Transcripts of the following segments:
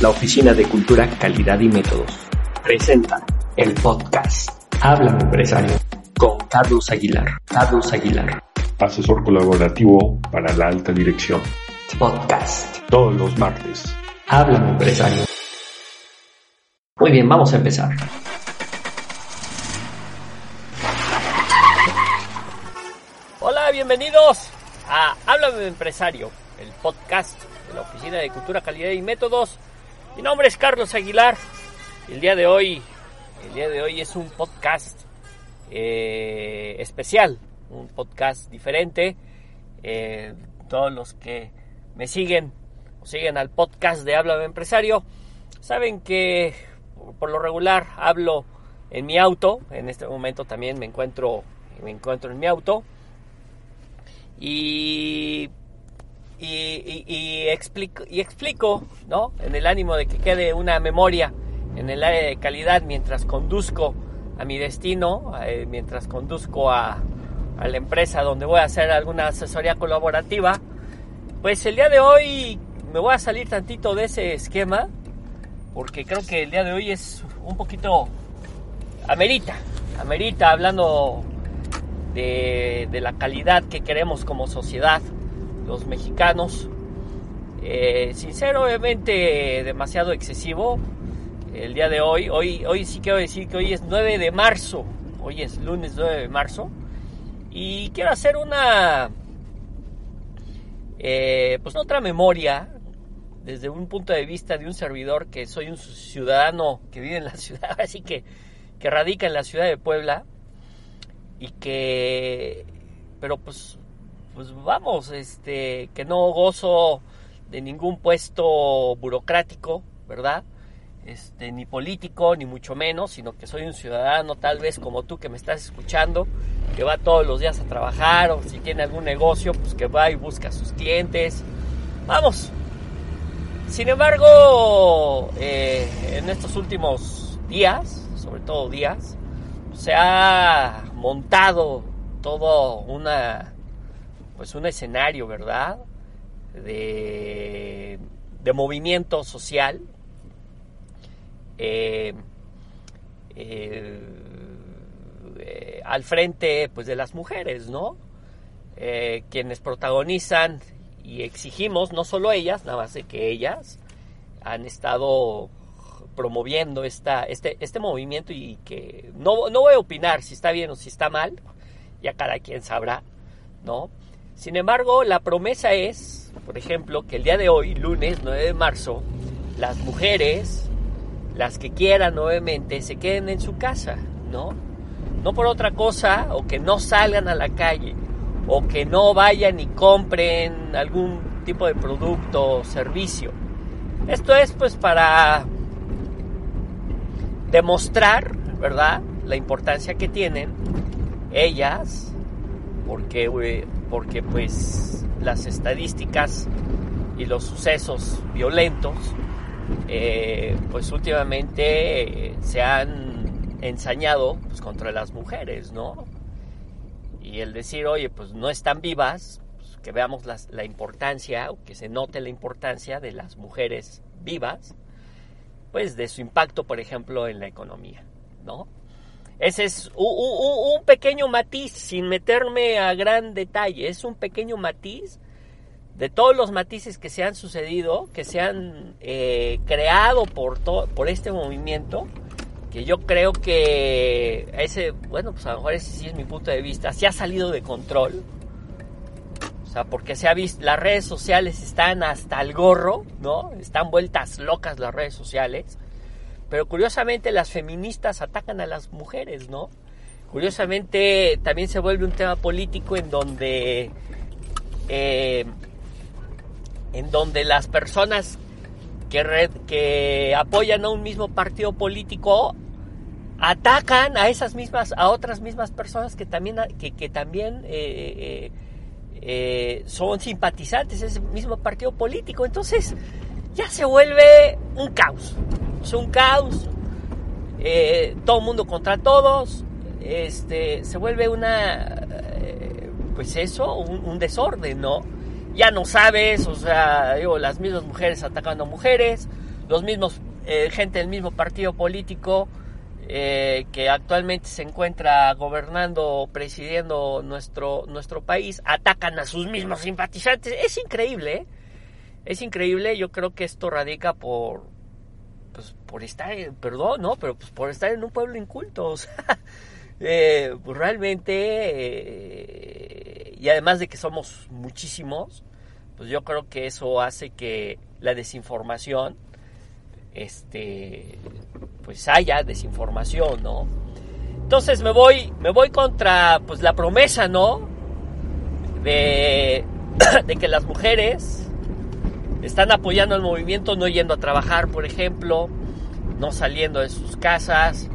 la Oficina de Cultura, Calidad y Métodos, presenta el podcast Habla Empresario con Carlos Aguilar. Carlos Aguilar. Asesor colaborativo para la alta dirección. Podcast. Todos los martes. Habla Empresario. Muy bien, vamos a empezar. Hola, bienvenidos a Háblame Empresario, el podcast de la Oficina de Cultura, Calidad y Métodos. Mi nombre es Carlos Aguilar. El día de hoy, el día de hoy es un podcast eh, especial, un podcast diferente. Eh, todos los que me siguen o siguen al podcast de Háblame Empresario saben que por lo regular hablo en mi auto. En este momento también me encuentro, me encuentro en mi auto. Y, y, explico, y explico, ¿no? En el ánimo de que quede una memoria en el área de calidad mientras conduzco a mi destino, eh, mientras conduzco a, la empresa donde voy a hacer alguna asesoría colaborativa. Pues el día de hoy me voy a salir tantito de ese esquema porque creo que el día de hoy es un poquito amerita, amerita hablando de, la calidad que queremos como sociedad, los mexicanos. Eh, sincero, obviamente demasiado excesivo el día de hoy. Hoy, hoy sí quiero decir que hoy es 9 de marzo, hoy es lunes 9 de marzo, y quiero hacer una, eh, pues otra memoria desde un punto de vista de un servidor que soy un ciudadano que vive en la ciudad, así que, que radica en la ciudad de Puebla y que, pero pues, pues vamos, este, que no gozo de ningún puesto burocrático, ¿verdad? Este, ni político, ni mucho menos, sino que soy un ciudadano tal vez como tú que me estás escuchando, que va todos los días a trabajar o si tiene algún negocio, pues que va y busca a sus clientes. Vamos, sin embargo, eh, en estos últimos días, sobre todo días, se ha montado todo una, pues un escenario, ¿verdad? De, movimiento social. Eh, eh, al frente pues de las mujeres, ¿no? quienes protagonizan y exigimos, no solo ellas, nada más de que ellas han estado promoviendo esta, este, este movimiento y que no, no voy a opinar si está bien o si está mal, ya cada quien sabrá, ¿no? Sin embargo, la promesa es, por ejemplo, que el día de hoy, lunes 9 de marzo, las mujeres, las que quieran nuevamente, se queden en su casa, ¿no? No por otra cosa, o que no salgan a la calle, o que no vayan y compren algún tipo de producto o servicio. Esto es pues para demostrar, ¿verdad?, la importancia que tienen ellas, porque, porque pues las estadísticas y los sucesos violentos, eh, pues últimamente se han ensañado pues, contra las mujeres, ¿no? y el decir, oye, pues no están vivas, pues, que veamos la importancia, o que se note la importancia de las mujeres vivas, pues de su impacto, por ejemplo, en la economía, ¿no? Ese es un, pequeño matiz, sin meterme a gran detalle, es un pequeño matiz de todos los matices que se han sucedido, que se han eh, creado por, por este movimiento, que yo creo que ese, bueno, pues a lo mejor ese sí es mi punto de vista, se ha salido de control. O sea, porque se ha visto, las redes sociales están hasta el gorro, ¿no? Están vueltas locas las redes sociales. Pero curiosamente las feministas atacan a las mujeres, ¿no? Curiosamente también se vuelve un tema político en donde, eh, en donde las personas que, que apoyan a un mismo partido político atacan a esas mismas, a otras mismas personas que también, que, también eh, eh, eh, son simpatizantes de ese mismo partido político. Entonces ya se vuelve un caos. Es un caos. todo el mundo contra todos. Este, se vuelve una, pues eso, un, desorden, ¿no? ya no sabes, o sea, digo, las mismas mujeres atacando a mujeres, los mismos, eh, gente del mismo partido político eh, que actualmente se encuentra gobernando, presidiendo nuestro, nuestro país, atacan a sus mismos simpatizantes. Es increíble, ¿eh? Es increíble, yo creo que esto radica por, por estar, perdón, ¿no? Pero pues por estar en un pueblo inculto, o sea, eh, pues realmente, eh, y además de que somos muchísimos, pues yo creo que eso hace que la desinformación, este, pues haya desinformación, ¿no? Entonces me voy, me voy contra, pues la promesa, ¿no? De, de que las mujeres están apoyando el movimiento no yendo a trabajar, por ejemplo, no saliendo de sus casas,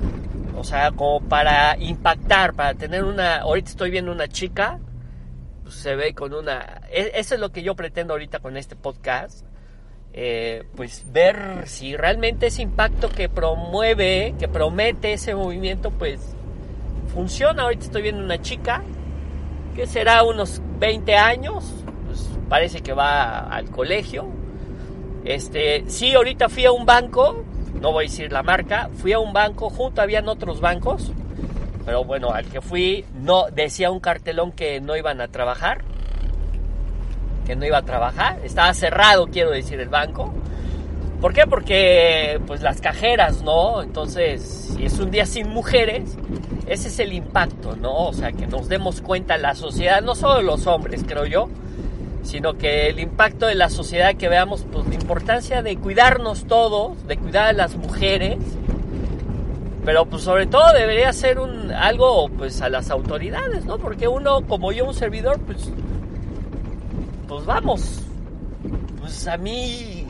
o sea, como para impactar, para tener una, ahorita estoy viendo una chica, pues, se ve con una, e, eso es lo que yo pretendo ahorita con este podcast, eh, pues ver si realmente ese impacto que promueve, que promete ese movimiento, pues funciona. Ahorita estoy viendo una chica que será unos 20 años, pues parece que va al colegio. Este, sí, ahorita fui a un banco, no voy a decir la marca, fui a un banco, junto habían otros bancos, pero bueno, al que fui no decía un cartelón que no iban a trabajar que no iba a trabajar. Estaba cerrado, quiero decir, el banco. ¿Por qué? Porque pues las cajeras, ¿no? Entonces, si es un día sin mujeres, ese es el impacto, ¿no? O sea, que nos demos cuenta la sociedad, no solo los hombres, creo yo, sino que el impacto de la sociedad, que veamos pues la importancia de cuidarnos todos, de cuidar a las mujeres, pero pues sobre todo debería ser un algo pues a las autoridades, ¿no? Porque uno como yo un servidor pues pues vamos. Pues a mí,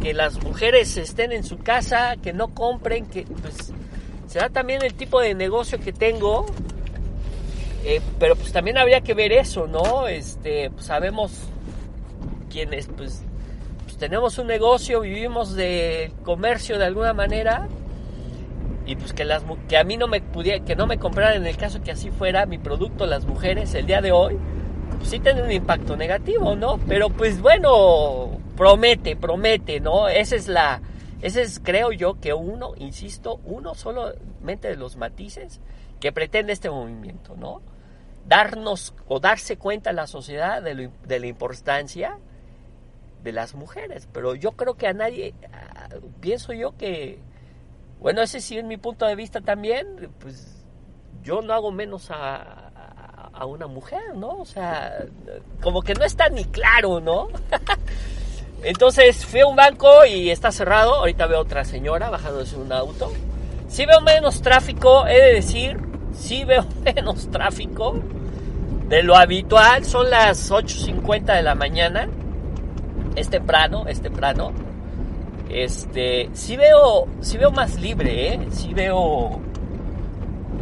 que, las mujeres estén en su casa, que no compren, que pues será también el tipo de negocio que tengo. Eh, pero pues también habría que ver eso, ¿no? Este, pues sabemos quienes, pues, pues tenemos un negocio, vivimos de comercio de alguna manera y pues que las que a mí no me pudiera que no me compraran en el caso que así fuera mi producto las mujeres el día de hoy pues sí tiene un impacto negativo, ¿no? Pero pues bueno, promete, promete, ¿no? Esa es la, ese es creo yo que uno, insisto, uno solamente de los matices que pretende este movimiento, ¿no? Darnos o darse cuenta a la sociedad de, de la importancia de las mujeres. Pero yo creo que a nadie, pienso yo que, bueno, ese sí es mi punto de vista también, pues yo no hago menos a, a una mujer, ¿no? O sea, como que no está ni claro, ¿no? Entonces fui a un banco y está cerrado. Ahorita veo otra señora bajándose un auto. Sí veo menos tráfico, he de decir. Sí veo menos tráfico de lo habitual. Son las 8.50 de la mañana. Es temprano, es temprano. Este, sí veo, sí veo más libre, ¿eh? Sí veo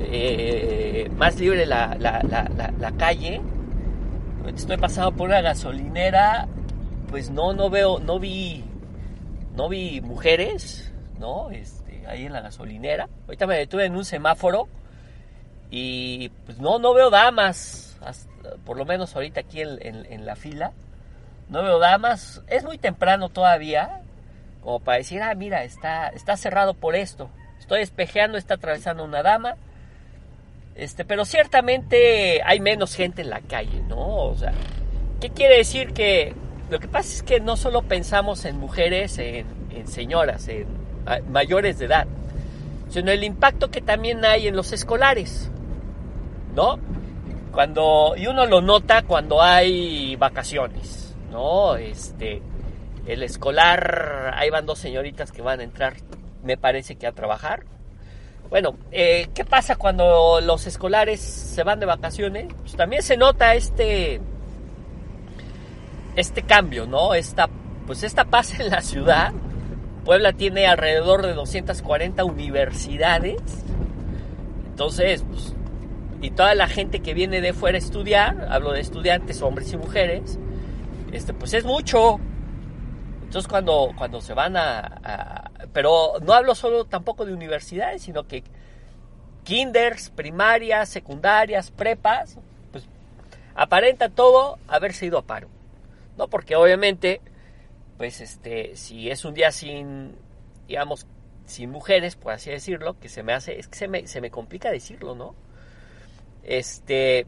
eh, más libre la, la, la, la, calle. Estoy pasando por una gasolinera, pues no, no veo, no vi, no vi mujeres, ¿no? Este, ahí en la gasolinera. Ahorita me detuve en un semáforo y pues no, no veo damas, por lo menos ahorita aquí en, en, la fila. No veo damas, es muy temprano todavía, como para decir, ah, mira, está, está cerrado por esto. Estoy espejeando, está atravesando una dama este, pero ciertamente hay menos gente en la calle, ¿no? O sea, ¿qué quiere decir que lo que pasa es que no solo pensamos en mujeres, en, señoras, en mayores de edad, sino el impacto que también hay en los escolares, ¿no? Cuando y uno lo nota cuando hay vacaciones, ¿no? Este, el escolar, ahí van dos señoritas que van a entrar, me parece que a trabajar, bueno, eh, ¿qué pasa cuando los escolares se van de vacaciones? Pues también se nota este, este cambio, ¿no? Esta, pues esta paz en la ciudad. Puebla tiene alrededor de 240 universidades. Entonces, pues, y toda la gente que viene de fuera a estudiar, hablo de estudiantes, hombres y mujeres, este, pues es mucho. Entonces cuando, cuando se van a pero no hablo solo tampoco de universidades, sino que kinders, primarias, secundarias, prepas, pues aparenta todo haberse ido a paro. ¿No? Porque obviamente, pues este, si es un día sin, digamos, sin mujeres, por así decirlo, que se me hace, es que se me, se me complica decirlo, ¿no? Este,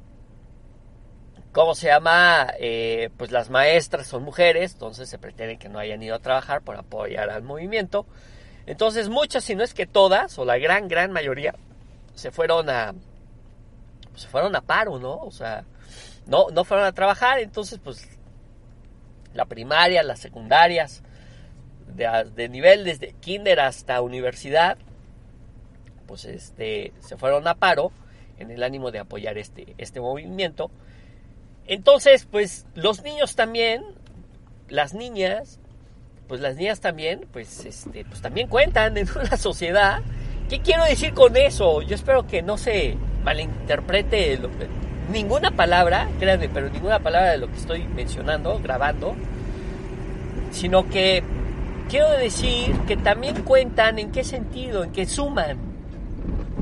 ¿cómo se llama? Eh, pues las maestras son mujeres, entonces se pretende que no hayan ido a trabajar por apoyar al movimiento. Entonces muchas, si no es que todas, o la gran, gran mayoría, se fueron a, se fueron a paro, ¿no? O sea, no, no fueron a trabajar, entonces pues la primaria, las secundarias, de, nivel desde kinder hasta universidad, pues este, se fueron a paro en el ánimo de apoyar este, este movimiento. Entonces, pues los niños también, las niñas, pues las niñas también, pues, este, pues también cuentan en una sociedad. ¿Qué quiero decir con eso? Yo espero que no se malinterprete ninguna palabra, créanme, pero ninguna palabra de lo que estoy mencionando, grabando, sino que quiero decir que también cuentan en qué sentido, en que suman.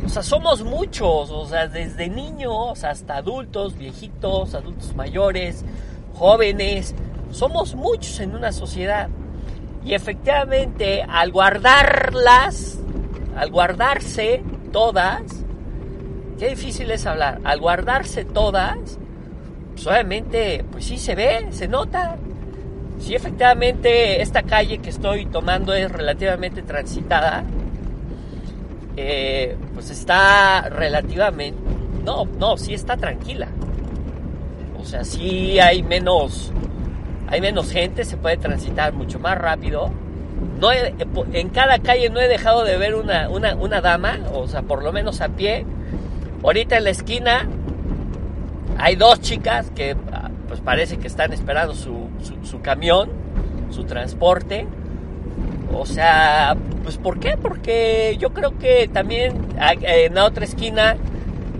O sea, somos muchos, o sea, desde niños hasta adultos, viejitos, adultos mayores, jóvenes, somos muchos en una sociedad. Y efectivamente, al guardarlas, al guardarse todas, qué difícil es hablar, al guardarse todas, pues obviamente, pues sí se ve, se nota, si efectivamente esta calle que estoy tomando es relativamente transitada, eh, pues está relativamente... No, no, sí está tranquila. O sea, sí hay menos, hay menos gente, se puede transitar mucho más rápido. No en cada calle no he dejado de ver una, una, dama, o sea, por lo menos a pie. Ahorita en la esquina hay dos chicas que pues parece que están esperando su, su, camión, su transporte. O sea, pues ¿por qué? Porque yo creo que también en la otra esquina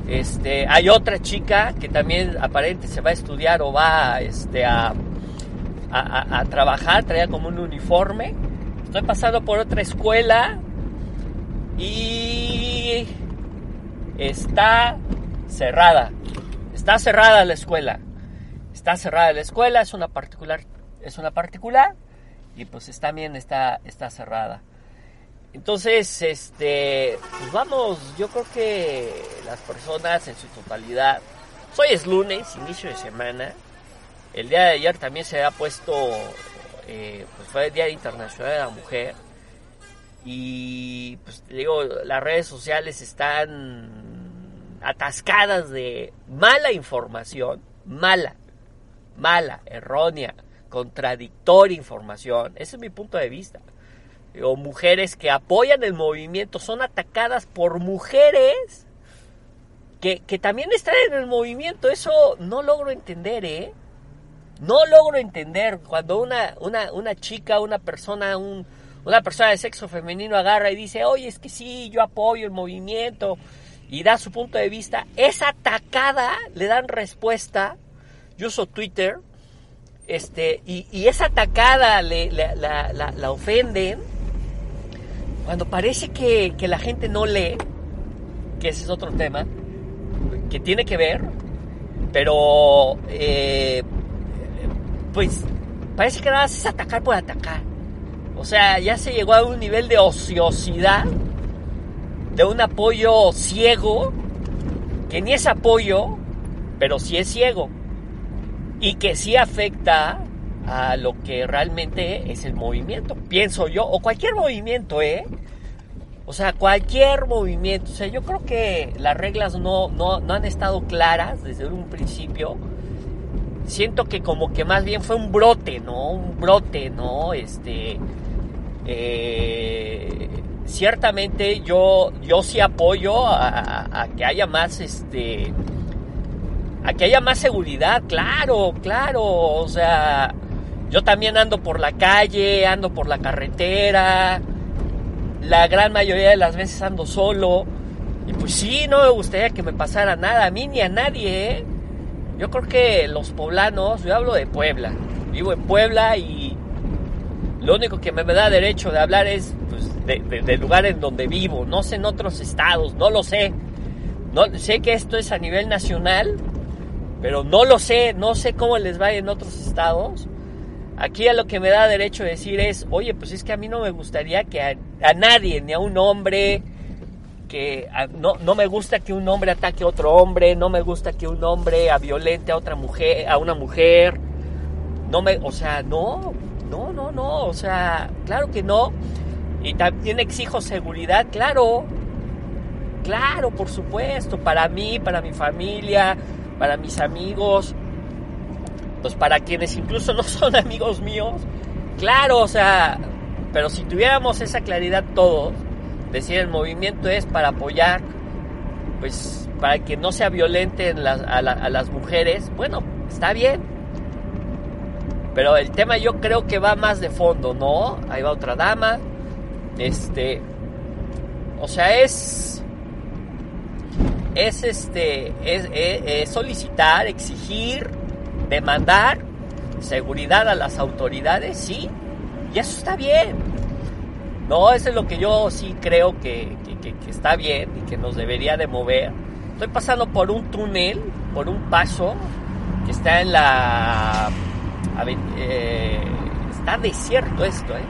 este, hay otra chica que también aparente se va a estudiar o va este, a, a, a, trabajar, traía como un uniforme. Estoy pasando por otra escuela y está cerrada. Está cerrada la escuela está cerrada la escuela, es una particular, es una particular y pues también está, está cerrada. Entonces, este, pues vamos, yo creo que las personas en su totalidad, hoy es lunes, inicio de semana, el día de ayer también se ha puesto, eh, pues fue el Día Internacional de la Mujer, y pues digo, las redes sociales están atascadas de mala información, mala, mala, errónea, contradictoria información. Ese es mi punto de vista. O mujeres que apoyan el movimiento son atacadas por mujeres que, también están en el movimiento. Eso no logro entender, ¿eh? No logro entender cuando una, una, una chica, una persona, un, una persona de sexo femenino agarra y dice, oye, es que sí, yo apoyo el movimiento y da su punto de vista, es atacada, le dan respuesta yo uso Twitter, este, y, y esa atacada le, la, la, ofenden, cuando parece que, la gente no lee, que ese es otro tema, que tiene que ver, pero eh, pues parece que nada más es atacar por atacar. O sea, ya se llegó a un nivel de ociosidad, de un apoyo ciego, que ni es apoyo, pero sí es ciego y que sí afecta a lo que realmente es el movimiento, pienso yo, o cualquier movimiento, ¿eh? O sea, cualquier movimiento. O sea, yo creo que las reglas no, no, han estado claras desde un principio. Siento que como que más bien fue un brote, ¿no? Un brote, ¿no? Este... Eh, ciertamente yo, yo sí apoyo a que haya más, este a haya más seguridad, claro, claro, o sea, yo también ando por la calle, ando por la carretera, la gran mayoría de las veces ando solo, y pues sí, no me gustaría que me pasara nada, a mí ni a nadie, ¿eh? Yo creo que los poblanos, yo hablo de Puebla, vivo en Puebla y lo único que me da derecho de hablar es pues, del lugar en donde vivo, no sé en otros estados, no lo sé. No, sé que esto es a nivel nacional, pero no lo sé, no sé cómo les va en otros estados. Aquí a lo que me da derecho a decir es, oye, pues es que a mí no me gustaría que a, nadie, ni a un hombre, que no, no, me gusta que un hombre ataque a otro hombre, no me gusta que un hombre a violente a otra mujer, a una mujer, no me, o sea, no, no, no, no, o sea, claro que no. Y también exijo seguridad, claro, claro, por supuesto, para mí, para mi familia, para mis amigos, pues para quienes incluso no son amigos míos, claro, o sea, pero si tuviéramos esa claridad todos, decir el movimiento es para apoyar, pues para que no sea violente a, las mujeres, bueno, está bien. Pero el tema yo creo que va más de fondo, ¿no? Ahí va otra dama. Este. O sea, es. Es este. es solicitar, exigir demandar seguridad a las autoridades, sí, y eso está bien. No, eso es lo que yo sí creo que, está bien y que nos debería de mover. Estoy pasando por un túnel, por un paso que está en la... Eh, está desierto esto, ¿eh?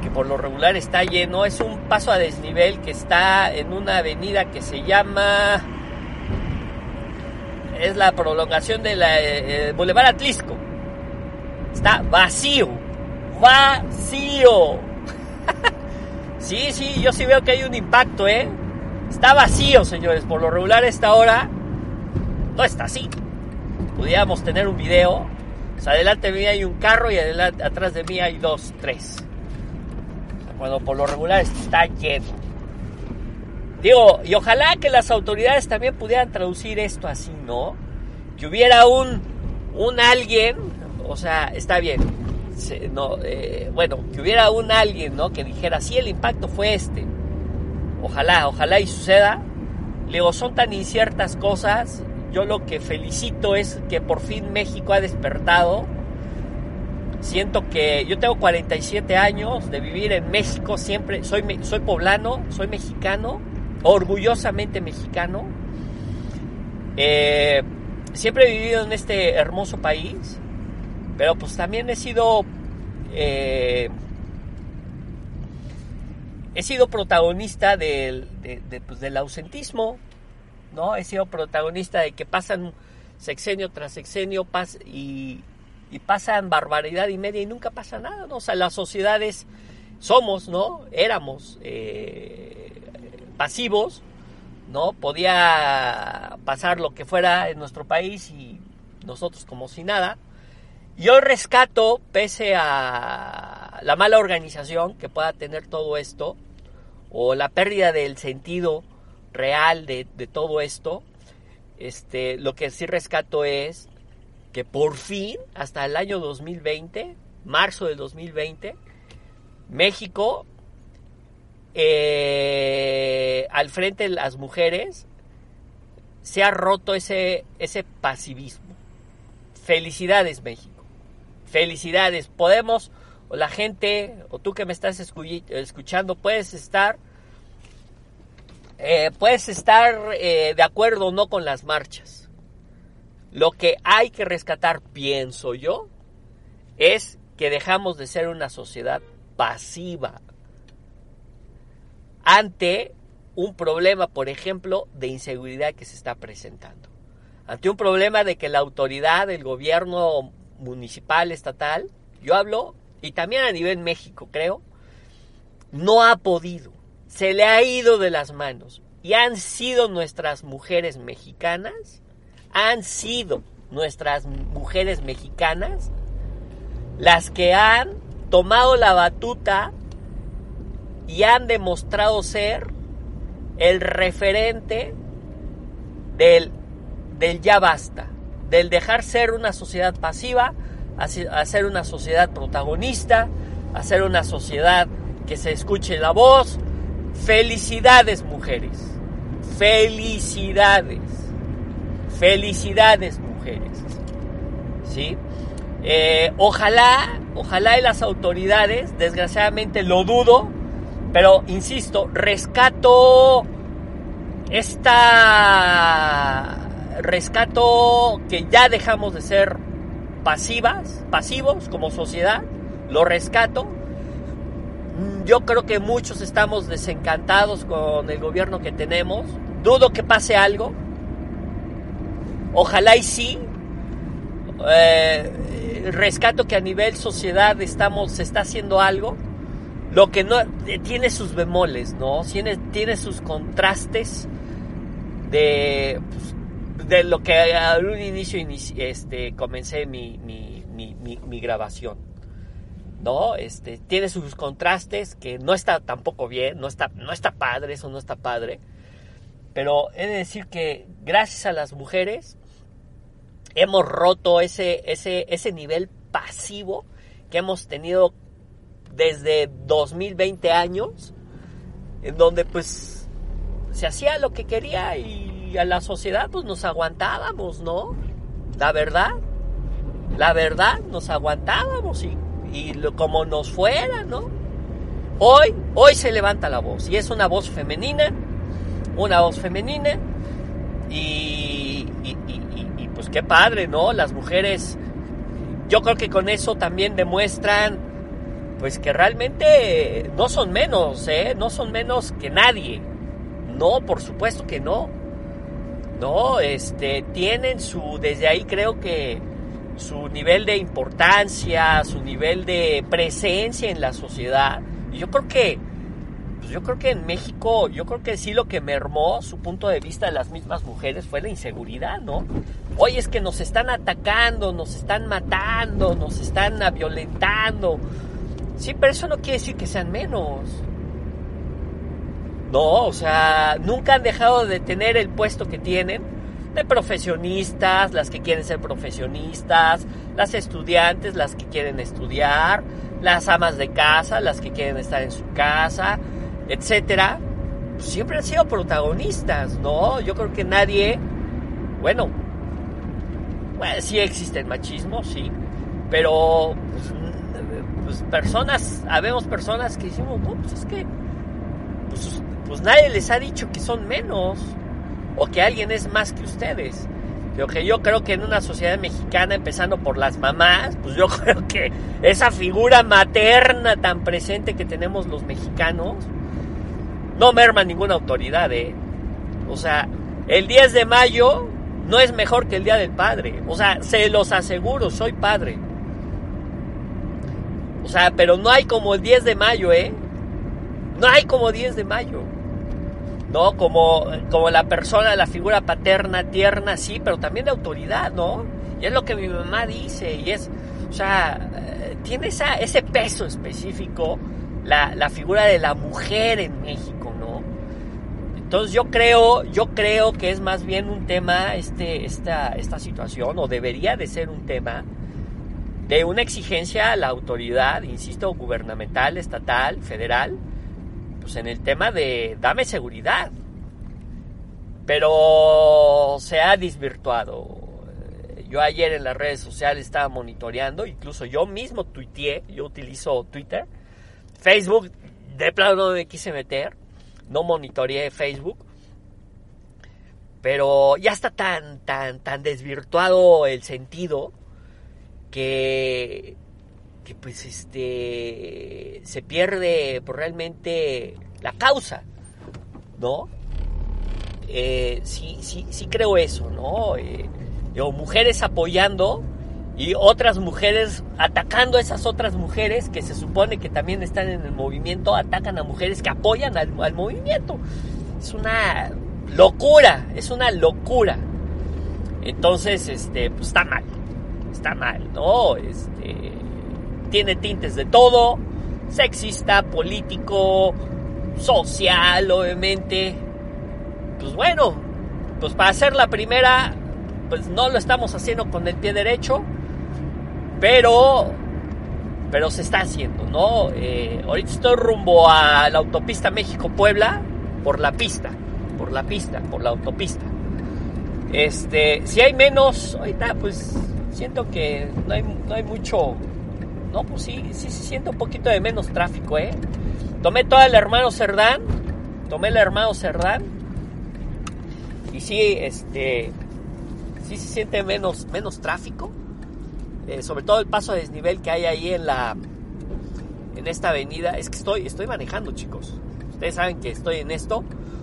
Que por lo regular está lleno. Es un paso a desnivel que está en una avenida que se llama es la prolongación del eh, eh, Boulevard Atlisco. Está vacío, vacío. sí, sí, yo sí veo que hay un impacto, ¿eh? Está vacío, señores. Por lo regular, esta hora no está así. Pudiéramos tener un video. Pues adelante de mí hay un carro y adelante, atrás de mí hay dos, tres. Cuando por lo regular está lleno. Digo, y ojalá que las autoridades también pudieran traducir esto así, ¿no? Que hubiera un, un alguien, o sea, está bien, no, eh, bueno, que hubiera un alguien, ¿no? Que dijera, sí, el impacto fue este. Ojalá, ojalá y suceda. Digo, son tan inciertas cosas. Yo lo que felicito es que por fin México ha despertado. Siento que yo tengo 47 años de vivir en México, siempre soy, soy poblano, soy mexicano orgullosamente mexicano. Eh, siempre he vivido en este hermoso país, pero pues también he sido... Eh, he sido protagonista del, pues, del ausentismo, ¿no? He sido protagonista de que pasan sexenio tras sexenio y, y, pasan barbaridad y media y nunca pasa nada, ¿no? O sea, las sociedades somos, ¿no? Éramos eh, pasivos, ¿no? Podía pasar lo que fuera en nuestro país y nosotros como si nada. Yo rescato, pese a la mala organización que pueda tener todo esto, o la pérdida del sentido real de, de todo esto, este, lo que sí rescato es que por fin, hasta el año 2020, marzo del 2020, México eh, al frente de las mujeres se ha roto ese, ese pasivismo. Felicidades México. Felicidades. Podemos, o la gente, o tú que me estás escuchando, puedes estar, eh, puedes estar eh, de acuerdo o no con las marchas. Lo que hay que rescatar, pienso yo, es que dejamos de ser una sociedad pasiva, ante un problema, por ejemplo, de inseguridad que se está presentando. Ante un problema de que la autoridad, el gobierno municipal, estatal, yo hablo, y también a nivel México, creo, no ha podido, se le ha ido de las manos. Y han sido nuestras mujeres mexicanas, han sido nuestras mujeres mexicanas las que han tomado la batuta y han demostrado ser el referente del, del ya basta, del dejar ser una sociedad pasiva a ser una sociedad protagonista, a ser una sociedad que se escuche la voz. Felicidades mujeres, felicidades, felicidades mujeres. ¿Sí? Eh, ojalá, ojalá y las autoridades, desgraciadamente lo dudo, pero, insisto, rescato esta... Rescato que ya dejamos de ser pasivas, pasivos como sociedad, lo rescato. Yo creo que muchos estamos desencantados con el gobierno que tenemos. Dudo que pase algo. Ojalá y sí. Eh, rescato que a nivel sociedad estamos, se está haciendo algo. Lo que no tiene sus bemoles, ¿no? Tiene, tiene sus contrastes de, pues, de lo que al un inicio este, comencé mi, mi, mi, mi, grabación. ¿No? Este, tiene sus contrastes que no está tampoco bien, no está, no está padre, eso no está padre. Pero he de decir que gracias a las mujeres hemos roto ese, ese, ese nivel pasivo que hemos tenido desde 2020 años, en donde pues se hacía lo que quería y a la sociedad pues nos aguantábamos, ¿no? La verdad, la verdad, nos aguantábamos y, y como nos fuera, ¿no? Hoy, hoy se levanta la voz y es una voz femenina, una voz femenina y, y, y pues qué padre, ¿no? Las mujeres, yo creo que con eso también demuestran pues que realmente no son menos, ¿eh? No son menos que nadie. No, por supuesto que no. No, este, tienen su, desde ahí creo que su nivel de importancia, su nivel de presencia en la sociedad. Y yo creo que, yo creo que en México, yo creo que sí lo que mermó su punto de vista de las mismas mujeres fue la inseguridad, ¿no? Oye, es que nos están atacando, nos están matando, nos están violentando, Sí, pero eso no quiere decir que sean menos. No, o sea, nunca han dejado de tener el puesto que tienen de profesionistas, las que quieren ser profesionistas, las estudiantes, las que quieren estudiar, las amas de casa, las que quieren estar en su casa, etcétera. Siempre han sido protagonistas, ¿no? Yo creo que nadie, bueno, bueno sí existe el machismo, sí, pero pues, pues, personas, habemos personas que decimos, no, pues es que pues, pues, nadie les ha dicho que son menos o que alguien es más que ustedes. Lo que yo creo que en una sociedad mexicana, empezando por las mamás, pues yo creo que esa figura materna tan presente que tenemos los mexicanos, no merma ninguna autoridad, ¿eh? O sea, el 10 de mayo no es mejor que el Día del Padre. O sea, se los aseguro, soy padre. O sea, pero no hay como el 10 de mayo, ¿eh? No hay como 10 de mayo. ¿No? Como, como la persona, la figura paterna, tierna, sí, pero también de autoridad, ¿no? Y es lo que mi mamá dice, y es, o sea, eh, tiene ese peso específico la, la figura de la mujer en México, ¿no? Entonces yo creo, yo creo que es más bien un tema, este, esta, esta situación, o debería de ser un tema, de una exigencia a la autoridad, insisto, gubernamental, estatal, federal, pues en el tema de dame seguridad. Pero se ha desvirtuado. Yo ayer en las redes sociales estaba monitoreando, incluso yo mismo tuiteé, yo utilizo Twitter, Facebook, de plano no me quise meter, no monitoreé Facebook, pero ya está tan, tan, tan desvirtuado el sentido que, que pues este se pierde por realmente la causa, ¿no? Eh, sí, sí, sí creo eso, ¿no? Eh, mujeres apoyando y otras mujeres atacando a esas otras mujeres que se supone que también están en el movimiento, atacan a mujeres que apoyan al, movimiento. Es una locura, es una locura. Entonces, este, pues está mal está mal, ¿no? Este, tiene tintes de todo, sexista, político, social, obviamente. Pues bueno, pues para hacer la primera, pues no lo estamos haciendo con el pie derecho, pero, pero se está haciendo, ¿no? Eh, ahorita estoy rumbo a la autopista México-Puebla por la pista, por la pista, por la autopista. Este, si hay menos, ahorita pues siento que no hay, no hay mucho... No, pues sí, sí se siente un poquito de menos tráfico, ¿eh? Tomé todo el hermano Cerdán, tomé el hermano Cerdán y sí, este, sí se siente menos, menos tráfico. Eh, sobre todo el paso a desnivel que hay ahí en la en esta avenida. Es que estoy, estoy manejando, chicos. Ustedes saben que estoy en esto.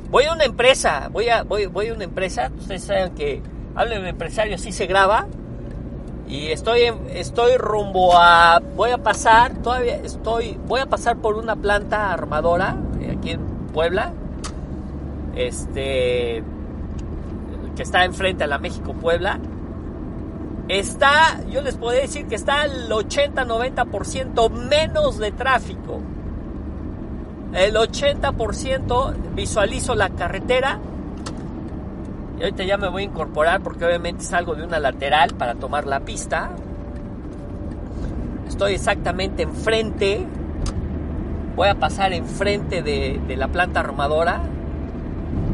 Voy a una empresa, voy a, voy, voy a una empresa. Ustedes saben que hablo de empresario, así se graba. Y estoy, estoy rumbo a, voy a pasar, todavía estoy, voy a pasar por una planta armadora eh, aquí en Puebla. Este, que está enfrente a la México Puebla está, yo les puedo decir que está al 80-90% menos de tráfico. El 80% visualizo la carretera. Y ahorita ya me voy a incorporar porque obviamente salgo de una lateral para tomar la pista. Estoy exactamente enfrente. Voy a pasar enfrente de, de la planta armadora.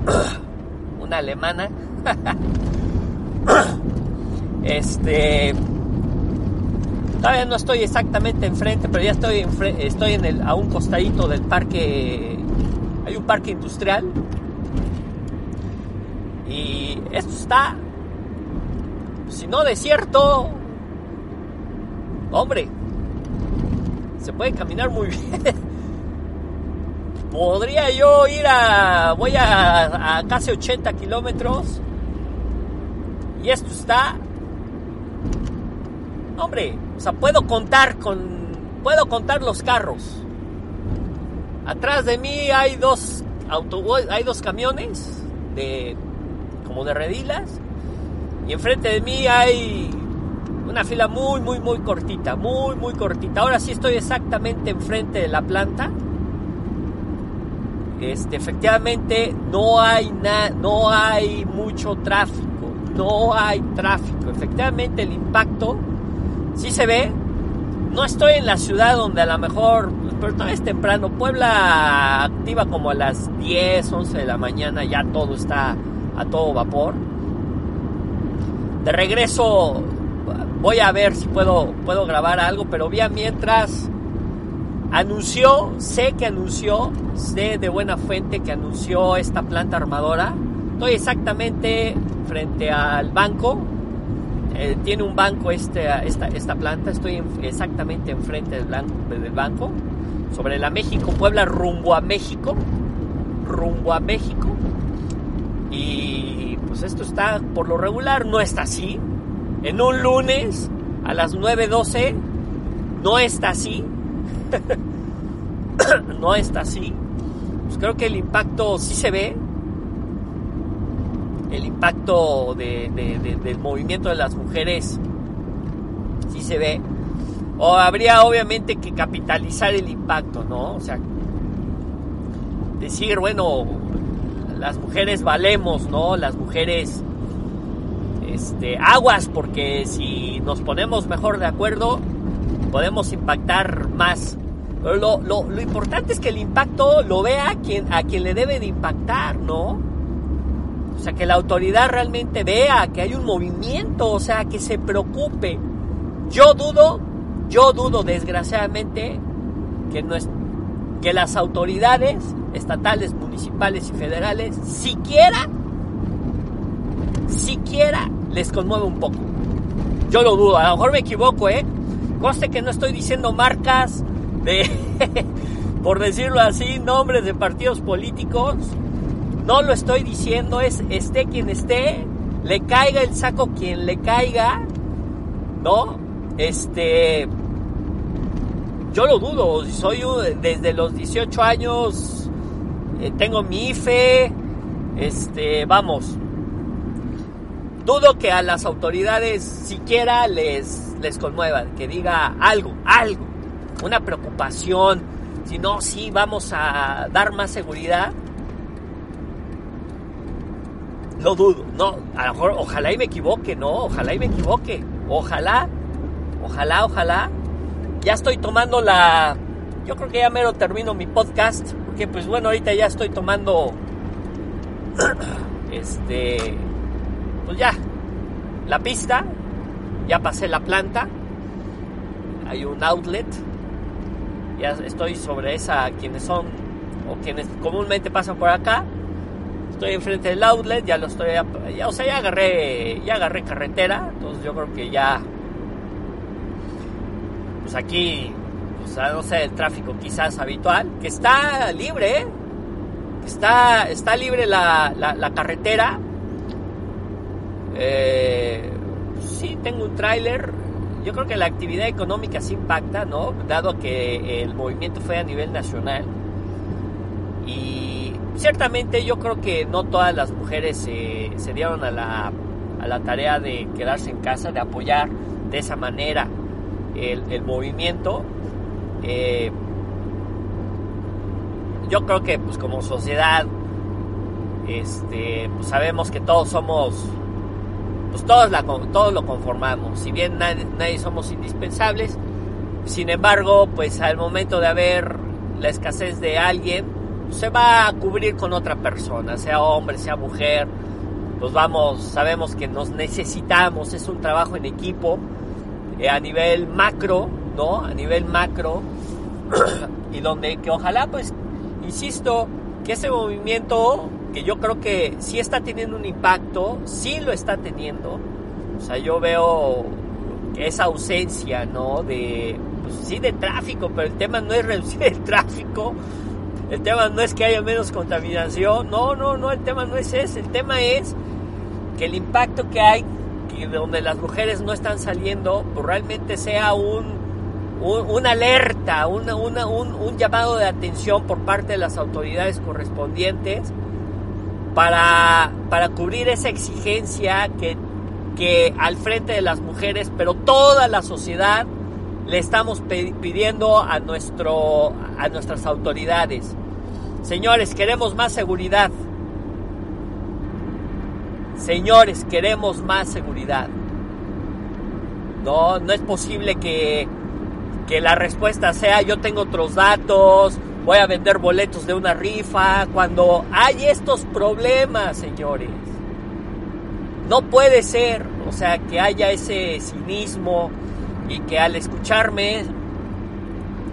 Una alemana. Este. Todavía no estoy exactamente enfrente, pero ya estoy, estoy en el, a un costadito del parque. Hay un parque industrial. Y esto está. Si no desierto. Hombre. Se puede caminar muy bien. Podría yo ir a. Voy a, a casi 80 kilómetros. Y esto está Hombre, o sea, puedo contar con. Puedo contar los carros. Atrás de mí hay dos autobuses, hay dos camiones de. como de redilas. Y enfrente de mí hay una fila muy, muy, muy cortita. Muy, muy cortita. Ahora sí estoy exactamente enfrente de la planta. Este, efectivamente no hay na, no hay mucho tráfico. No hay tráfico. Efectivamente el impacto sí se ve. No estoy en la ciudad donde a lo mejor, pero todavía es temprano. Puebla activa como a las 10, 11 de la mañana, ya todo está a todo vapor. De regreso voy a ver si puedo, puedo grabar algo, pero bien mientras anunció, sé que anunció, sé de buena fuente que anunció esta planta armadora. Estoy exactamente frente al banco eh, tiene un banco este, esta, esta planta, estoy exactamente enfrente del, del banco, sobre la México Puebla, rumbo a México, rumbo a México. Y pues esto está, por lo regular, no está así. En un lunes a las 9.12 no está así. no está así. Pues creo que el impacto sí se ve, el impacto del movimiento de las mujeres sí se ve. O habría obviamente que capitalizar el impacto, ¿no? O sea, decir, bueno, las mujeres valemos, ¿no? Las mujeres, este, aguas, porque si nos ponemos mejor de acuerdo, podemos impactar más. Lo, lo, lo importante es que el impacto lo vea quien, a quien le debe de impactar, ¿no? O sea, que la autoridad realmente vea que hay un movimiento, o sea, que se preocupe. Yo dudo, yo dudo desgraciadamente que, no es, que las autoridades estatales, municipales y federales siquiera, siquiera les conmueve un poco. Yo lo dudo, a lo mejor me equivoco, ¿eh? Coste que no estoy diciendo marcas de, por decirlo así, nombres de partidos políticos no lo estoy diciendo, es esté quien esté, le caiga el saco quien le caiga, ¿no? Este, yo lo dudo, soy desde los 18 años, eh, tengo mi IFE, este, vamos, dudo que a las autoridades siquiera les, les conmueva, que diga algo, algo, una preocupación, si no, sí vamos a dar más seguridad lo dudo. No, a lo mejor, ojalá y me equivoque, no, ojalá y me equivoque. Ojalá, ojalá, ojalá. Ya estoy tomando la. Yo creo que ya mero termino mi podcast. Porque, pues bueno, ahorita ya estoy tomando. Este. Pues ya. La pista. Ya pasé la planta. Hay un outlet. Ya estoy sobre esa. Quienes son. O quienes comúnmente pasan por acá estoy enfrente del outlet, ya lo estoy, ya, o sea, ya agarré, ya agarré carretera, entonces yo creo que ya, pues aquí, pues no sé, el tráfico quizás habitual, que está libre, ¿eh? está, está libre la, la, carretera. Eh, sí, tengo un tráiler. Yo creo que la actividad económica sí impacta, ¿no? Dado que el movimiento fue a nivel nacional. Y ciertamente yo creo que no todas las mujeres se dieron a la, a la tarea de quedarse en casa, de apoyar de esa manera el, movimiento. Eh, yo creo que pues como sociedad este pues sabemos que todos somos pues todos la todos lo conformamos si bien nadie, somos indispensables sin embargo pues al momento de haber la escasez de alguien se va a cubrir con otra persona sea hombre sea mujer pues vamos sabemos que nos necesitamos es un trabajo en equipo eh, a nivel macro no a nivel macro y donde que ojalá pues insisto, que ese movimiento, que yo creo que sí está teniendo un impacto, sí lo está teniendo. O sea, yo veo esa ausencia, ¿no? De, pues sí, de tráfico, pero el tema no es reducir el tráfico, el tema no es que haya menos contaminación, no, no, no, el tema no es ese, el tema es que el impacto que hay, que donde las mujeres no están saliendo, pues realmente sea un una alerta, un, un, llamado de atención por parte de las autoridades correspondientes para, para cubrir esa exigencia que, que al frente de las mujeres, pero toda la sociedad, le estamos pidiendo a, nuestro, a nuestras autoridades. Señores, queremos más seguridad. Señores, queremos más seguridad. No, no es posible que que la respuesta sea yo tengo otros datos, voy a vender boletos de una rifa, cuando hay estos problemas, señores. No puede ser, o sea, que haya ese cinismo y que al escucharme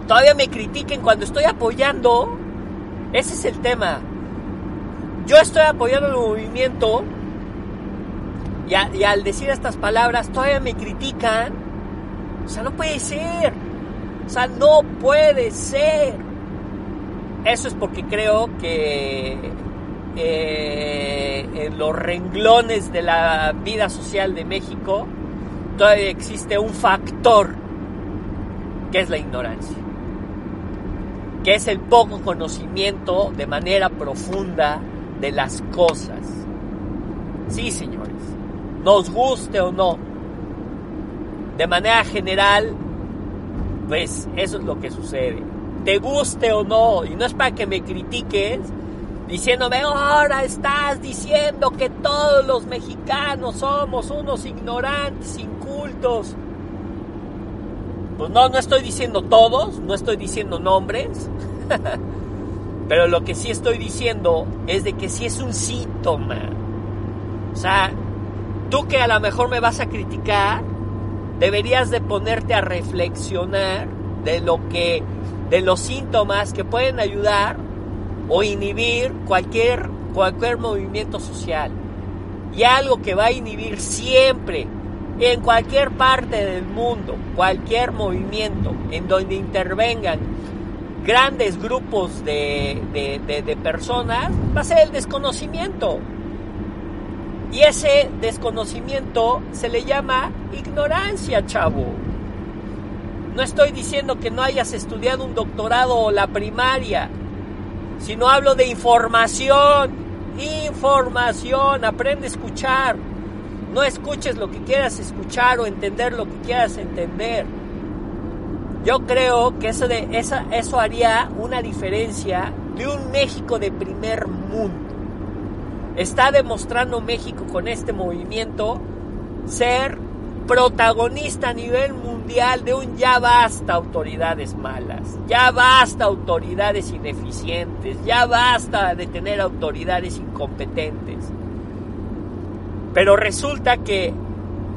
todavía me critiquen cuando estoy apoyando. Ese es el tema. Yo estoy apoyando el movimiento y, al decir estas palabras todavía me critican. O sea, no puede ser. O sea, no puede ser. Eso es porque creo que eh, en los renglones de la vida social de México todavía existe un factor que es la ignorancia, que es el poco conocimiento de manera profunda de las cosas. Sí, señores, nos guste o no, de manera general pues eso es lo que sucede. Te guste o no, y no es para que me critiques diciéndome, ahora estás diciendo que todos los mexicanos somos unos ignorantes, incultos. Pues no, no estoy diciendo todos, no estoy diciendo nombres, pero lo que sí estoy diciendo es de que sí es un síntoma. O sea, tú que a lo mejor me vas a criticar, deberías de ponerte a reflexionar de lo que de los síntomas que pueden ayudar o inhibir cualquier cualquier movimiento social. Y algo que va a inhibir siempre en cualquier parte del mundo, cualquier movimiento en donde intervengan grandes grupos de, de, de personas, va a ser el desconocimiento. Y ese desconocimiento se le llama ignorancia, chavo. No estoy diciendo que no hayas estudiado un doctorado o la primaria, sino hablo de información. Información, aprende a escuchar. No escuches lo que quieras escuchar o entender lo que quieras entender. Yo creo que eso, de, eso haría una diferencia de un México de primer mundo. Está demostrando México con este movimiento ser protagonista a nivel mundial de un ya basta autoridades malas, ya basta autoridades ineficientes, ya basta de tener autoridades incompetentes. Pero resulta que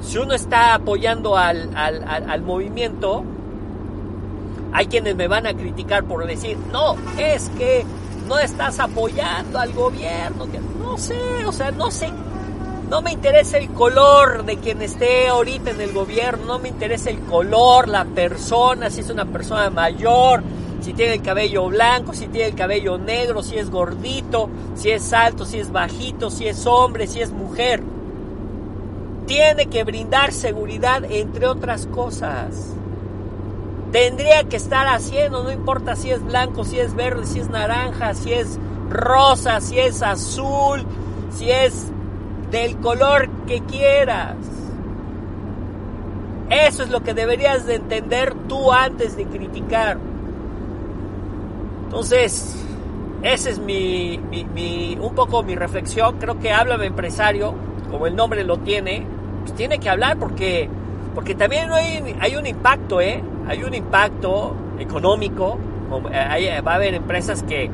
si uno está apoyando al, al, movimiento, hay quienes me van a criticar por decir, no, es que no estás apoyando al gobierno, no sé, o sea, no sé, No me interesa el color de quien esté ahorita en el gobierno, no me interesa el color, la persona, si es una persona mayor, si tiene el cabello blanco, si tiene el cabello negro, si es gordito, si es alto, si es bajito, si es hombre, si es mujer. Tiene que brindar seguridad, entre otras cosas. Tendría que estar haciendo, no importa si es blanco, si es verde, si es naranja, si es rosa, si es azul, si es del color que quieras. Eso es lo que deberías de entender tú antes de criticar. Entonces, esa es mi, un poco mi reflexión. Creo que Háblame Empresario, como el nombre lo tiene, pues tiene que hablar porque, porque también hay, hay un impacto, ¿eh? Hay un impacto económico. Eh, va a haber empresas que,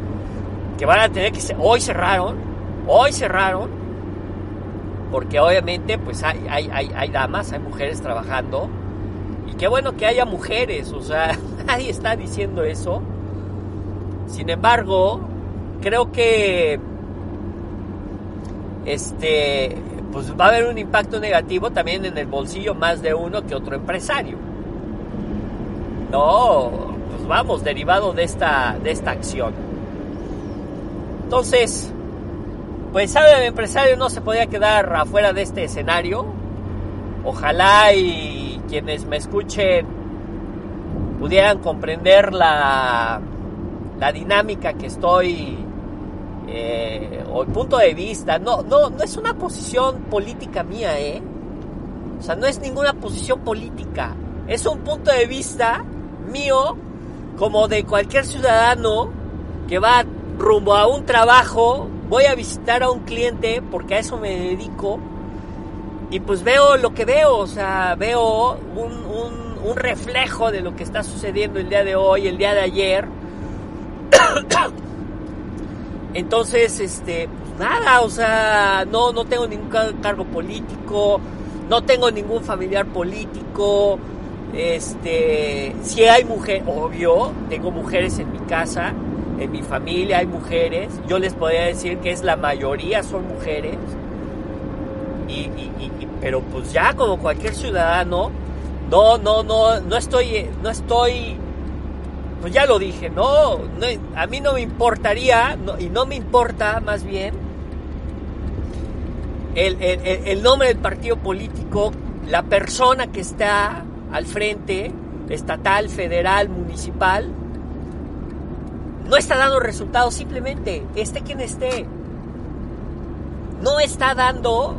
que van a tener que... Hoy cerraron, hoy cerraron, porque obviamente pues hay, hay, hay, damas, hay mujeres trabajando. Y qué bueno que haya mujeres, o sea, nadie está diciendo eso sin embargo, creo que este pues va a haber un impacto negativo también en el bolsillo más de uno que otro empresario. No, pues vamos, derivado de esta, de esta acción. Entonces, pues sabe el empresario no se podía quedar afuera de este escenario. Ojalá y quienes me escuchen pudieran comprender la la dinámica que estoy eh, o el punto de vista, no, no, no es una posición política mía, ¿eh? O sea, no es ninguna posición política, es un punto de vista mío como de cualquier ciudadano que va rumbo a un trabajo, voy a visitar a un cliente porque a eso me dedico y pues veo lo que veo, o sea, veo un, un, reflejo de lo que está sucediendo el día de hoy, el día de ayer. Entonces, este, pues nada, o sea, no, no tengo ningún cargo político, no tengo ningún familiar político, este, si hay mujer, obvio, tengo mujeres en mi casa, en mi familia hay mujeres, yo les podría decir que es la mayoría son mujeres, y, pero pues ya como cualquier ciudadano, no, no, no, no estoy, no estoy pues ya lo dije, no, a mí no me importaría, y no me importa más bien, el, nombre del partido político, la persona que está al frente, estatal, federal, municipal, no está dando resultados, simplemente, esté quien esté, no está dando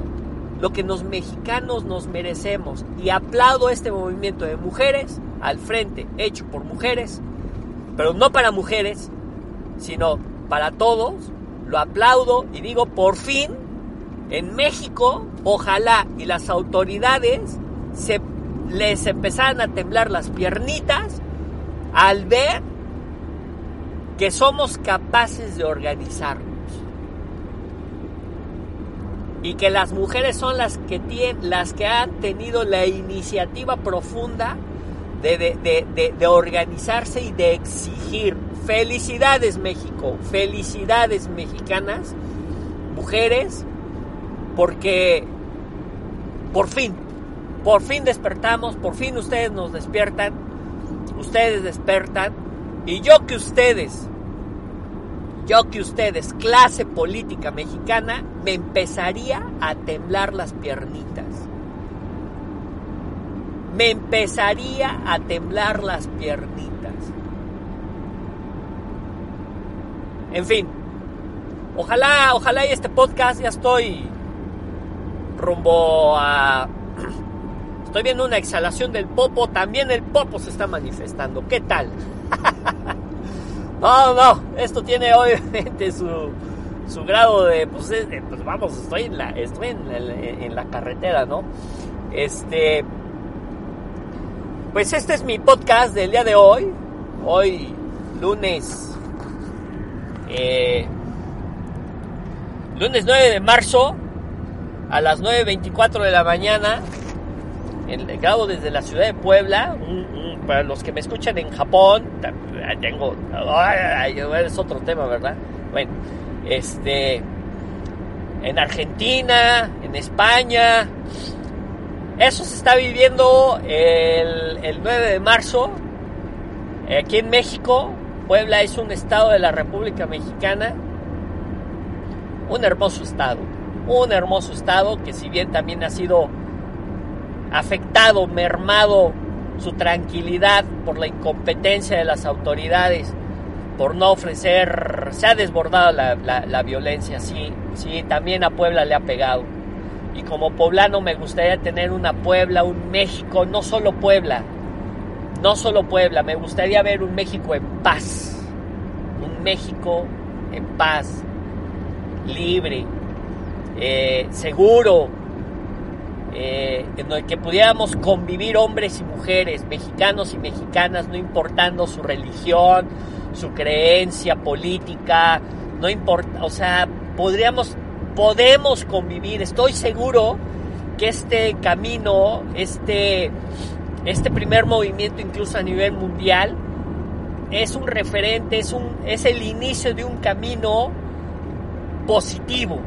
lo que los mexicanos nos merecemos. Y aplaudo este movimiento de mujeres al frente, hecho por mujeres, pero no para mujeres, sino para todos. Lo aplaudo y digo, por fin, en México, ojalá y las autoridades se les empezaran a temblar las piernitas al ver que somos capaces de organizarnos. Y que las mujeres son las que, tienen, las que han tenido la iniciativa profunda de, organizarse y de exigir. Felicidades México, felicidades mexicanas, mujeres, porque por fin, por fin despertamos, por fin ustedes nos despiertan, ustedes despertan, y yo que ustedes, yo que ustedes, clase política mexicana, me empezaría a temblar las piernitas me empezaría a temblar las piernitas. En fin, ojalá, ojalá y este podcast ya estoy rumbo a... Estoy viendo una exhalación del popo, también el popo se está manifestando. ¿Qué tal? no, no, esto tiene obviamente su, su grado de pues, pues, vamos, estoy en la, estoy en en la carretera, ¿no? Este, pues este es mi podcast del día de hoy. Hoy, lunes. Eh, lunes 9 de marzo. A las 9.24 de la mañana. En, grado desde la ciudad de Puebla. para los que me escuchan en Japón. Tengo. es otro tema, ¿verdad? Bueno, este. En Argentina, en España. Eso se está viviendo el, el 9 de marzo aquí en México. Puebla es un estado de la República Mexicana. Un hermoso estado. Un hermoso estado que si bien también ha sido afectado, mermado su tranquilidad por la incompetencia de las autoridades, por no ofrecer, se ha desbordado la, la, violencia, sí, sí, también a Puebla le ha pegado. Y como poblano me gustaría tener una Puebla, un México, no solo Puebla, no solo Puebla, me gustaría ver un México en paz, un México en paz, libre, eh, seguro, eh, en el que pudiéramos convivir hombres y mujeres, mexicanos y mexicanas, no importando su religión, su creencia política, no importa, o sea, podríamos, podemos convivir. Estoy seguro que este camino, este, este primer movimiento, incluso a nivel mundial, es un referente, es, un, es el inicio de un camino positivo,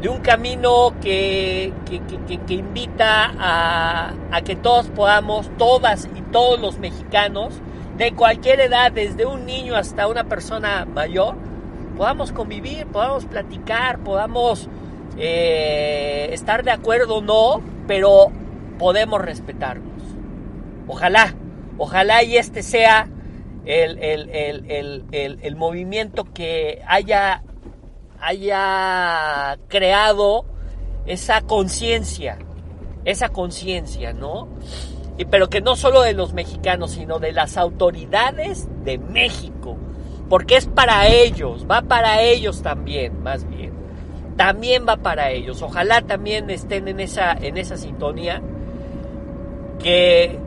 de un camino que, que, invita a, a, que todos podamos, todas y todos los mexicanos, de cualquier edad, desde un niño hasta una persona mayor, podamos convivir, podamos platicar, podamos eh, estar de acuerdo o no, pero podemos respetarnos. Ojalá, ojalá y este sea el, el, el movimiento que haya haya creado esa conciencia, esa conciencia, ¿no? Y pero que no solo de los mexicanos, sino de las autoridades de México, porque es para ellos, va para ellos también, más bien. También va para ellos. Ojalá también estén en esa en esa sintonía que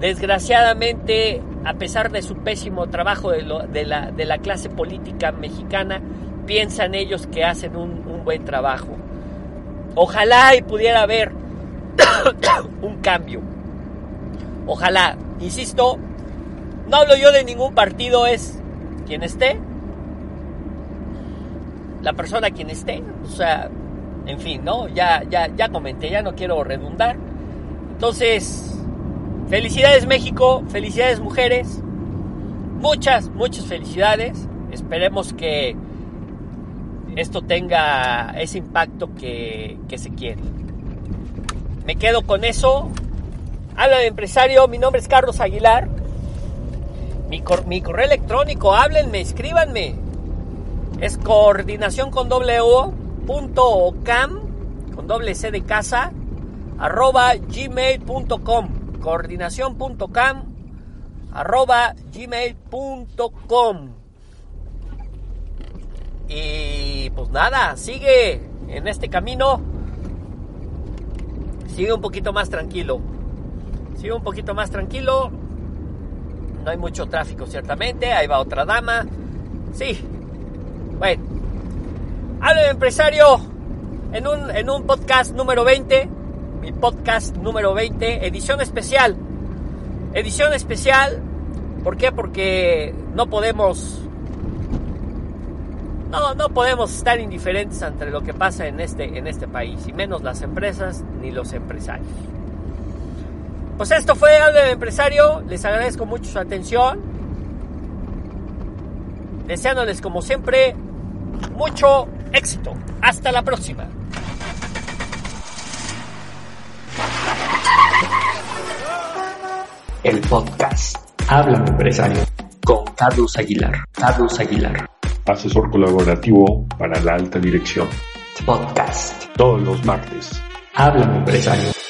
desgraciadamente a pesar de su pésimo trabajo de, la, clase política mexicana, piensan ellos que hacen un, buen trabajo. Ojalá y pudiera haber un cambio. Ojalá, insisto, no hablo yo de ningún partido, es quien esté, la persona quien esté, o sea, en fin, ¿no? Ya, ya, ya comenté, ya no quiero redundar. Entonces, Felicidades México, felicidades mujeres, muchas, muchas felicidades. Esperemos que esto tenga ese impacto que, se quiere. Me quedo con eso. Habla de empresario, mi nombre es Carlos Aguilar. Mi, correo electrónico, háblenme, escríbanme. Es coordinación con doble o, punto cam, con doble c de casa, arroba gmail.com coordinación.cam arroba gmail.com y pues nada, sigue en este camino, sigue un poquito más tranquilo, sigue un poquito más tranquilo, no hay mucho tráfico ciertamente, ahí va otra dama, sí, bueno, hablo empresario en un, en un podcast número 20 mi podcast número 20, edición especial. Edición especial, ¿por qué? Porque no podemos no, no podemos estar indiferentes ante lo que pasa en este, en este país, y menos las empresas ni los empresarios. Pues esto fue Habla de Empresario, les agradezco mucho su atención, deseándoles como siempre mucho éxito. Hasta la próxima. El podcast Habla Empresario con Carlos Aguilar. Carlos Aguilar. Asesor colaborativo para la alta dirección. Podcast. Todos los martes. Habla Empresario.